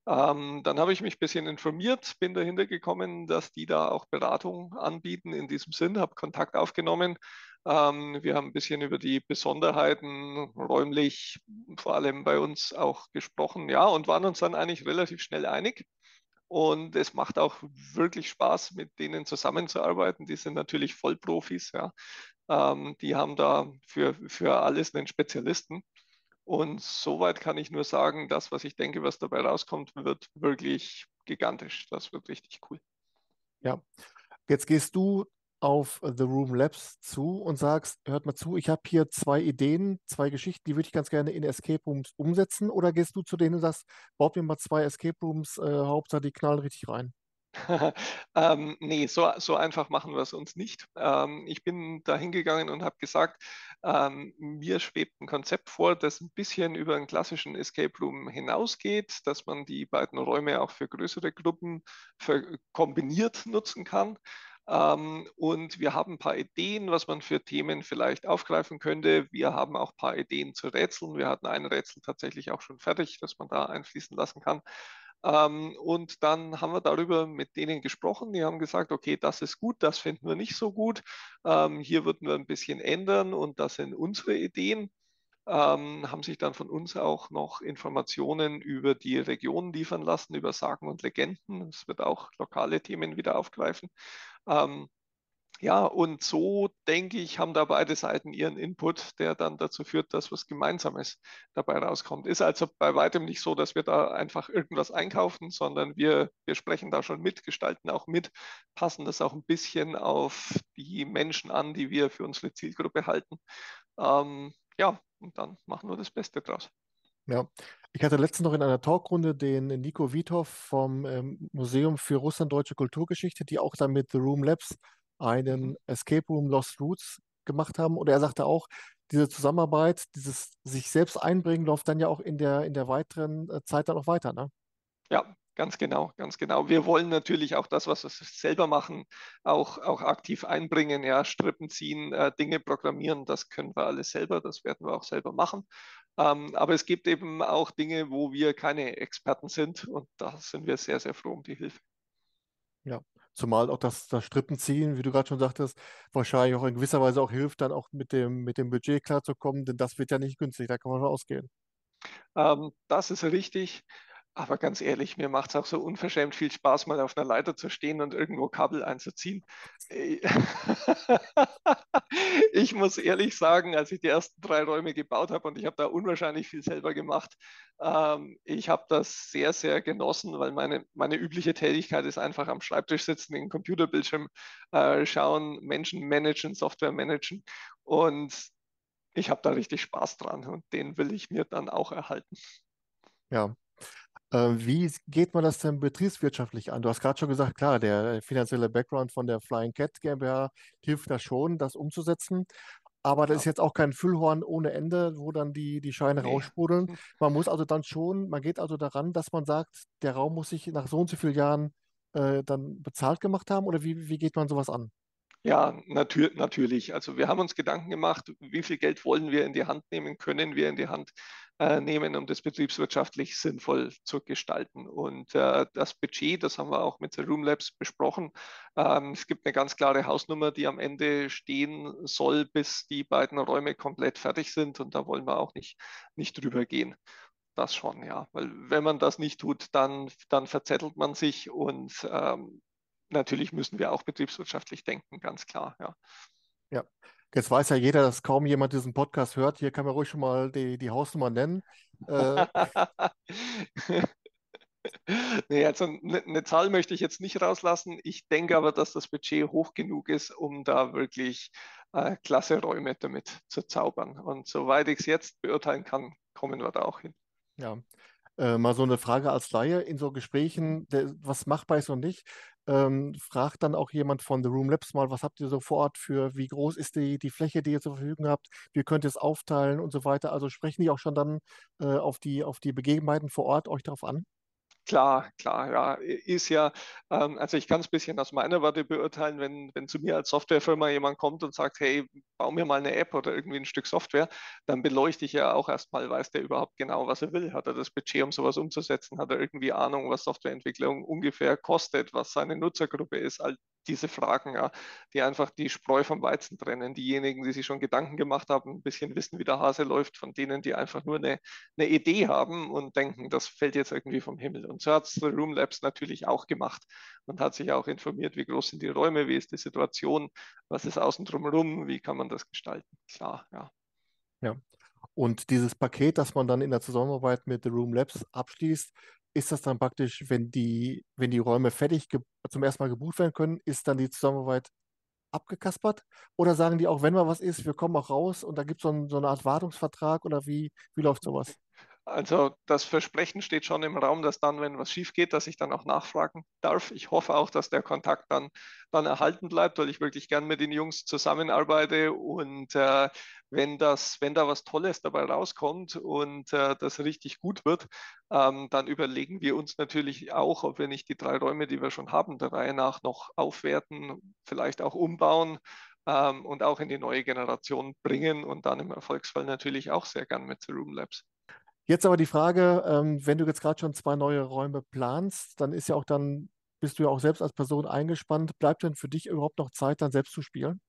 Ähm, dann habe ich mich ein bisschen informiert, bin dahinter gekommen, dass die da auch Beratung anbieten in diesem Sinn, habe Kontakt aufgenommen. Ähm, wir haben ein bisschen über die Besonderheiten räumlich vor allem bei uns auch gesprochen, ja, und waren uns dann eigentlich relativ schnell einig. Und es macht auch wirklich Spaß, mit denen zusammenzuarbeiten. Die sind natürlich Vollprofis, ja. Ähm, die haben da für, für alles einen Spezialisten. Und soweit kann ich nur sagen, das, was ich denke, was dabei rauskommt, wird wirklich gigantisch. Das wird richtig cool. Ja. Jetzt gehst du auf The Room Labs zu und sagst, hört mal zu, ich habe hier zwei Ideen, zwei Geschichten, die würde ich ganz gerne in Escape Rooms umsetzen. Oder gehst du zu denen und sagst, baut mir mal zwei Escape Rooms, äh, Hauptsache die knallen richtig rein? ähm, nee, so, so einfach machen wir es uns nicht. Ähm, ich bin da hingegangen und habe gesagt, ähm, mir schwebt ein Konzept vor, das ein bisschen über einen klassischen Escape Room hinausgeht, dass man die beiden Räume auch für größere Gruppen für kombiniert nutzen kann. Ähm, und wir haben ein paar Ideen, was man für Themen vielleicht aufgreifen könnte. Wir haben auch ein paar Ideen zu Rätseln. Wir hatten ein Rätsel tatsächlich auch schon fertig, das man da einfließen lassen kann. Ähm, und dann haben wir darüber mit denen gesprochen. Die haben gesagt, okay, das ist gut, das finden wir nicht so gut. Ähm, hier würden wir ein bisschen ändern und das sind unsere Ideen. ähm, haben sich dann von uns auch noch Informationen über die Region liefern lassen, über Sagen und Legenden. Es wird auch lokale Themen wieder aufgreifen. Ja, und so denke ich, haben da beide Seiten ihren Input, der dann dazu führt, dass was Gemeinsames dabei rauskommt. Ist also bei weitem nicht so, dass wir da einfach irgendwas einkaufen, sondern wir, wir sprechen da schon mit, gestalten auch mit, passen das auch ein bisschen auf die Menschen an, die wir für unsere Zielgruppe halten. Ähm, ja, und dann machen wir das Beste draus. Ja, ich hatte letztens noch in einer Talkrunde den Nico Withoff vom ähm, Museum für Russlanddeutsche Kulturgeschichte, die auch dann mit The Room Labs einen mhm. Escape Room Lost Roots gemacht haben. Und er sagte auch, diese Zusammenarbeit, dieses sich selbst einbringen, läuft dann ja auch in der, in der weiteren äh, Zeit dann auch weiter. Ne? Ja, Ganz genau, ganz genau. Wir wollen natürlich auch das, was wir selber machen, auch, auch aktiv einbringen, ja, Strippen ziehen, äh, Dinge programmieren, das können wir alles selber, das werden wir auch selber machen. Ähm, aber es gibt eben auch Dinge, wo wir keine Experten sind und da sind wir sehr, sehr froh um die Hilfe. Ja, zumal auch das, das Strippenziehen, wie du gerade schon sagtest, wahrscheinlich auch in gewisser Weise auch hilft, dann auch mit dem, mit dem Budget klarzukommen, denn das wird ja nicht günstig, da kann man schon ausgehen. Ähm, das ist richtig. Aber ganz ehrlich, mir macht es auch so unverschämt viel Spaß, mal auf einer Leiter zu stehen und irgendwo Kabel einzuziehen. Äh, ich muss ehrlich sagen, als ich die ersten drei Räume gebaut habe und ich habe da unwahrscheinlich viel selber gemacht, ähm, ich habe das sehr, sehr genossen, weil meine, meine übliche Tätigkeit ist einfach am Schreibtisch sitzen, den Computerbildschirm äh, schauen, Menschen managen, Software managen und ich habe da richtig Spaß dran und den will ich mir dann auch erhalten. Ja, wie geht man das denn betriebswirtschaftlich an? Du hast gerade schon gesagt, klar, der finanzielle Background von der Flying Cat GmbH hilft da schon, das umzusetzen. Aber das ist jetzt auch kein Füllhorn ohne Ende, wo dann die, die Scheine nee. raussprudeln. Man muss also dann schon, man geht also daran, dass man sagt, der Raum muss sich nach so und so vielen Jahren äh, dann bezahlt gemacht haben? Oder wie, wie geht man sowas an? Ja, natür natürlich. Also wir haben uns Gedanken gemacht, wie viel Geld wollen wir in die Hand nehmen, können wir in die Hand äh, nehmen, um das betriebswirtschaftlich sinnvoll zu gestalten. Und äh, das Budget, das haben wir auch mit der Room Labs besprochen. Ähm, es gibt eine ganz klare Hausnummer, die am Ende stehen soll, bis die beiden Räume komplett fertig sind. Und da wollen wir auch nicht, nicht drüber gehen. Das schon, ja. Weil wenn man das nicht tut, dann, dann verzettelt man sich und ähm, natürlich müssen wir auch betriebswirtschaftlich denken, ganz klar, ja. Ja, jetzt weiß ja jeder, dass kaum jemand diesen Podcast hört. Hier kann man ruhig schon mal die, die Hausnummer nennen. Äh, nee, also eine, eine Zahl möchte ich jetzt nicht rauslassen. Ich denke aber, dass das Budget hoch genug ist, um da wirklich äh, klasse Räume damit zu zaubern. Und soweit ich es jetzt beurteilen kann, kommen wir da auch hin. Ja, äh, mal so eine Frage als Laie in so Gesprächen, der, was machbar ist und nicht. Ähm, fragt dann auch jemand von The Room Labs mal, was habt ihr so vor Ort für, wie groß ist die, die Fläche, die ihr zur Verfügung habt, wie könnt ihr es aufteilen und so weiter. Also sprechen die auch schon dann äh, auf, die, auf die Begebenheiten vor Ort euch darauf an? Klar, klar, ja, ist ja, ähm, also ich kann es ein bisschen aus meiner Warte beurteilen, wenn, wenn zu mir als Softwarefirma jemand kommt und sagt, hey, bau mir mal eine App oder irgendwie ein Stück Software, dann beleuchte ich ja auch erstmal, weiß der überhaupt genau, was er will. Hat er das Budget, um sowas umzusetzen? Hat er irgendwie Ahnung, was Softwareentwicklung ungefähr kostet, was seine Nutzergruppe ist? All diese Fragen, ja, die einfach die Spreu vom Weizen trennen. Diejenigen, die sich schon Gedanken gemacht haben, ein bisschen wissen, wie der Hase läuft, von denen, die einfach nur eine, eine Idee haben und denken, das fällt jetzt irgendwie vom Himmel. Und so hat es Room Labs natürlich auch gemacht und hat sich auch informiert, wie groß sind die Räume, wie ist die Situation, was ist außen drumherum, wie kann man das gestalten. Klar, ja. Ja. Und dieses Paket, das man dann in der Zusammenarbeit mit The Room Labs abschließt, ist das dann praktisch, wenn die, wenn die Räume fertig zum ersten Mal gebucht werden können, ist dann die Zusammenarbeit abgekaspert? Oder sagen die auch, wenn mal was ist, wir kommen auch raus und da gibt es so, so, eine Art Wartungsvertrag oder wie, wie läuft sowas? Also das Versprechen steht schon im Raum, dass dann, wenn was schief geht, dass ich dann auch nachfragen darf. Ich hoffe auch, dass der Kontakt dann, dann erhalten bleibt, weil ich wirklich gern mit den Jungs zusammenarbeite. Und äh, wenn, das, wenn da was Tolles dabei rauskommt und äh, das richtig gut wird, ähm, dann überlegen wir uns natürlich auch, ob wir nicht die drei Räume, die wir schon haben, der Reihe nach noch aufwerten, vielleicht auch umbauen. Ähm, und auch in die neue Generation bringen und dann im Erfolgsfall natürlich auch sehr gern mit The Room Labs. Jetzt aber die Frage, ähm, wenn du jetzt gerade schon zwei neue Räume planst, dann ist ja auch dann, bist du ja auch selbst als Person eingespannt. Bleibt denn für dich überhaupt noch Zeit, dann selbst zu spielen?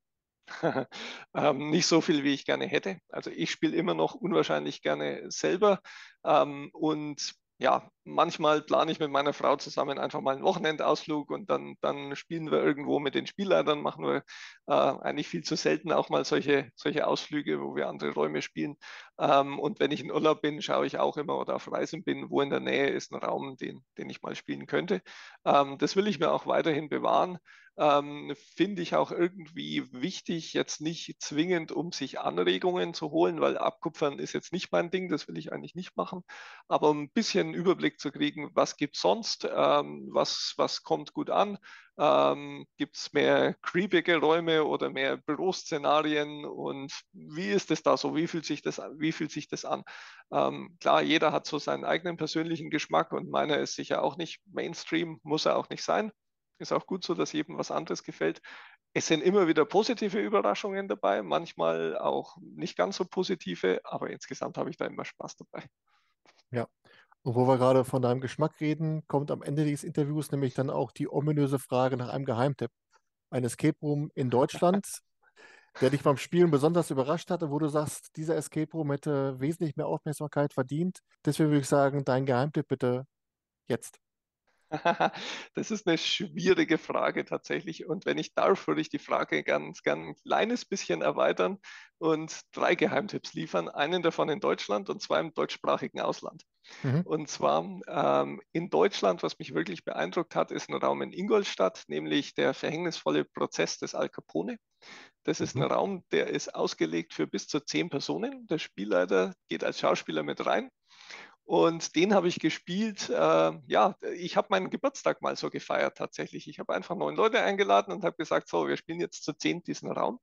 ähm, nicht so viel, wie ich gerne hätte. Also ich spiele immer noch unwahrscheinlich gerne selber ähm, und ja, manchmal plane ich mit meiner Frau zusammen einfach mal einen Wochenendausflug und dann, dann spielen wir irgendwo mit den Spielleitern, machen wir äh, eigentlich viel zu selten auch mal solche, solche Ausflüge, wo wir andere Räume spielen. Ähm, und wenn ich in Urlaub bin, schaue ich auch immer oder auf Reisen bin, wo in der Nähe ist ein Raum, den, den ich mal spielen könnte. Ähm, das will ich mir auch weiterhin bewahren ähm, finde ich auch irgendwie wichtig, jetzt nicht zwingend, um sich Anregungen zu holen, weil Abkupfern ist jetzt nicht mein Ding, das will ich eigentlich nicht machen, aber um ein bisschen Überblick zu kriegen, was gibt es sonst, ähm, was, was kommt gut an, ähm, gibt es mehr creepige Räume oder mehr Büroszenarien? Und wie ist es da so, wie fühlt sich das, wie fühlt sich das an? Ähm, klar, jeder hat so seinen eigenen persönlichen Geschmack und meiner ist sicher auch nicht Mainstream, muss er auch nicht sein. Ist auch gut so, dass jedem was anderes gefällt. Es sind immer wieder positive Überraschungen dabei, manchmal auch nicht ganz so positive, aber insgesamt habe ich da immer Spaß dabei. Ja. Und wo wir gerade von deinem Geschmack reden, kommt am Ende dieses Interviews nämlich dann auch die ominöse Frage nach einem Geheimtipp. Ein Escape Room in Deutschland, der dich beim Spielen besonders überrascht hatte, wo du sagst, dieser Escape Room hätte wesentlich mehr Aufmerksamkeit verdient. Deswegen würde ich sagen, dein Geheimtipp bitte jetzt. Das ist eine schwierige Frage tatsächlich. Und wenn ich darf, würde ich die Frage ganz, ganz ein kleines bisschen erweitern und drei Geheimtipps liefern. Einen davon in Deutschland und zwei im deutschsprachigen Ausland. Mhm. Und zwar ähm, in Deutschland, was mich wirklich beeindruckt hat, ist ein Raum in Ingolstadt, nämlich der verhängnisvolle Prozess des Al Capone. Das ist mhm. ein Raum, der ist ausgelegt für bis zu zehn Personen. Der Spielleiter geht als Schauspieler mit rein und den habe ich gespielt. Äh, ja, ich habe meinen Geburtstag mal so gefeiert tatsächlich. Ich habe einfach neun Leute eingeladen und habe gesagt, so, wir spielen jetzt zu zehn diesen Raum.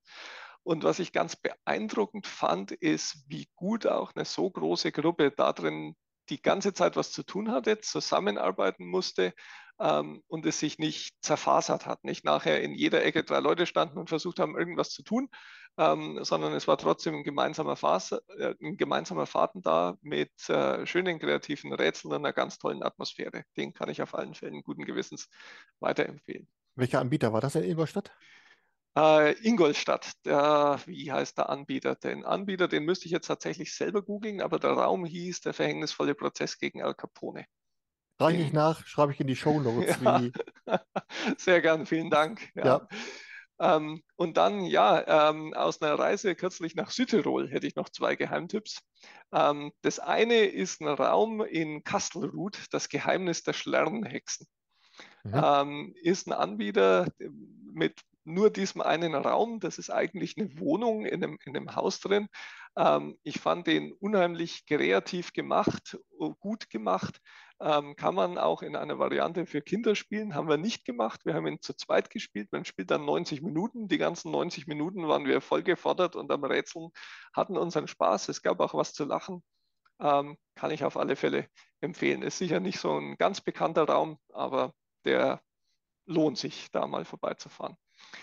Und was ich ganz beeindruckend fand, ist, wie gut auch eine so große Gruppe darin die ganze Zeit was zu tun hatte, zusammenarbeiten musste ähm, und es sich nicht zerfasert hat. Nicht nachher in jeder Ecke drei Leute standen und versucht haben, irgendwas zu tun, ähm, sondern es war trotzdem ein gemeinsamer, Phase, äh, ein gemeinsamer Faden da mit äh, schönen kreativen Rätseln und einer ganz tollen Atmosphäre. Den kann ich auf allen Fällen guten Gewissens weiterempfehlen. Welcher Anbieter war das in Ingolstadt? Äh, Ingolstadt, der, wie heißt der Anbieter? Den Anbieter, den müsste ich jetzt tatsächlich selber googeln, aber der Raum hieß der verhängnisvolle Prozess gegen Al Capone. Reiche ich nach, schreibe ich in die Show Notes. Ja. Sehr gern, vielen Dank. Ja. ja. Ähm, und dann, ja, ähm, aus einer Reise kürzlich nach Südtirol hätte ich noch zwei Geheimtipps. Ähm, das eine ist ein Raum in Kastelruth, das Geheimnis der Schlernhexen. Mhm. Ähm, ist ein Anbieter mit nur diesem einen Raum. Das ist eigentlich eine Wohnung in einem, in einem Haus drin. Ähm, ich fand den unheimlich kreativ gemacht, gut gemacht. Ähm, kann man auch in einer Variante für Kinder spielen. Haben wir nicht gemacht. Wir haben ihn zu zweit gespielt. Man spielt dann 90 Minuten. Die ganzen 90 Minuten waren wir voll gefordert und am Rätseln hatten unseren Spaß. Es gab auch was zu lachen. Ähm, kann ich auf alle Fälle empfehlen. Ist sicher nicht so ein ganz bekannter Raum, aber der lohnt sich, da mal vorbeizufahren.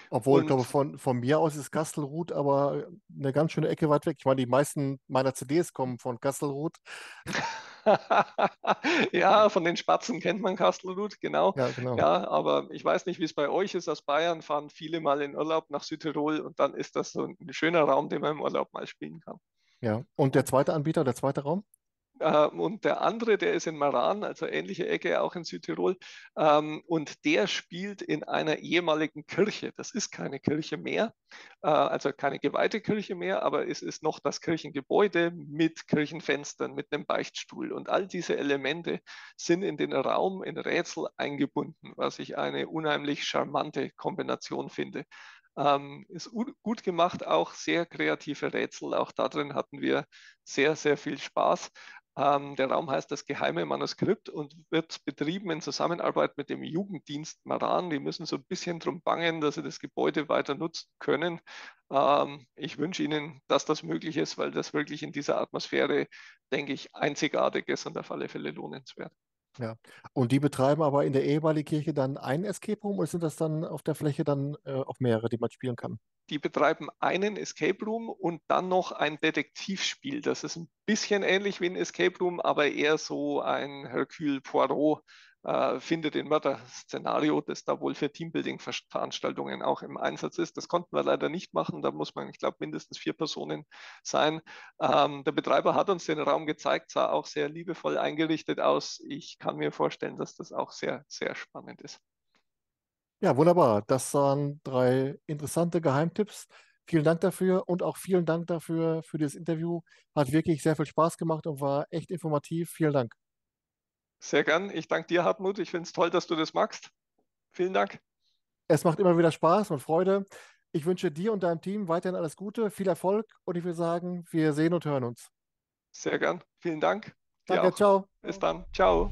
Obwohl, und, ich glaube, von, von mir aus ist Kastelruth aber eine ganz schöne Ecke weit weg. Ich meine, die meisten meiner CDs kommen von Kastelruth. ja, von den Spatzen kennt man Kastelruth, genau. Ja, genau. Ja, aber ich weiß nicht, wie es bei euch ist. Aus Bayern fahren viele mal in Urlaub nach Südtirol und dann ist das so ein schöner Raum, den man im Urlaub mal spielen kann. Ja, und der zweite Anbieter, der zweite Raum? Ähm, und der andere, der ist in Maran, also ähnliche Ecke auch in Südtirol. Ähm, und der spielt in einer ehemaligen Kirche. Das ist keine Kirche mehr, äh, also keine geweihte Kirche mehr, aber es ist noch das Kirchengebäude mit Kirchenfenstern, mit einem Beichtstuhl. Und all diese Elemente sind in den Raum, in Rätsel eingebunden, was ich eine unheimlich charmante Kombination finde. Ähm, ist gut gemacht, auch sehr kreative Rätsel. Auch darin hatten wir sehr, sehr viel Spaß. Ähm, der Raum heißt das geheime Manuskript und wird betrieben in Zusammenarbeit mit dem Jugenddienst Maran. Die müssen so ein bisschen drum bangen, dass sie das Gebäude weiter nutzen können. Ähm, ich wünsche Ihnen, dass das möglich ist, weil das wirklich in dieser Atmosphäre, denke ich, einzigartig ist und auf alle Fälle lohnenswert. Ja, und die betreiben aber in der ehemaligen Kirche dann ein Escape Room oder sind das dann auf der Fläche dann äh, auch mehrere, die man spielen kann? Die betreiben einen Escape Room und dann noch ein Detektivspiel. Das ist ein bisschen ähnlich wie ein Escape Room, aber eher so ein Hercule Poirot äh, findet den Mörder-Szenario, das da wohl für Teambuilding-Veranstaltungen auch im Einsatz ist. Das konnten wir leider nicht machen. Da muss man, ich glaube, mindestens vier Personen sein. Ähm, der Betreiber hat uns den Raum gezeigt, sah auch sehr liebevoll eingerichtet aus. Ich kann mir vorstellen, dass das auch sehr, sehr spannend ist. Ja, wunderbar. Das waren drei interessante Geheimtipps. Vielen Dank dafür und auch vielen Dank dafür für dieses Interview. Hat wirklich sehr viel Spaß gemacht und war echt informativ. Vielen Dank. Sehr gern. Ich danke dir, Hartmut. Ich finde es toll, dass du das magst. Vielen Dank. Es macht immer wieder Spaß und Freude. Ich wünsche dir und deinem Team weiterhin alles Gute, viel Erfolg und ich will sagen, wir sehen und hören uns. Sehr gern. Vielen Dank. Danke, ciao. Bis dann. Ciao.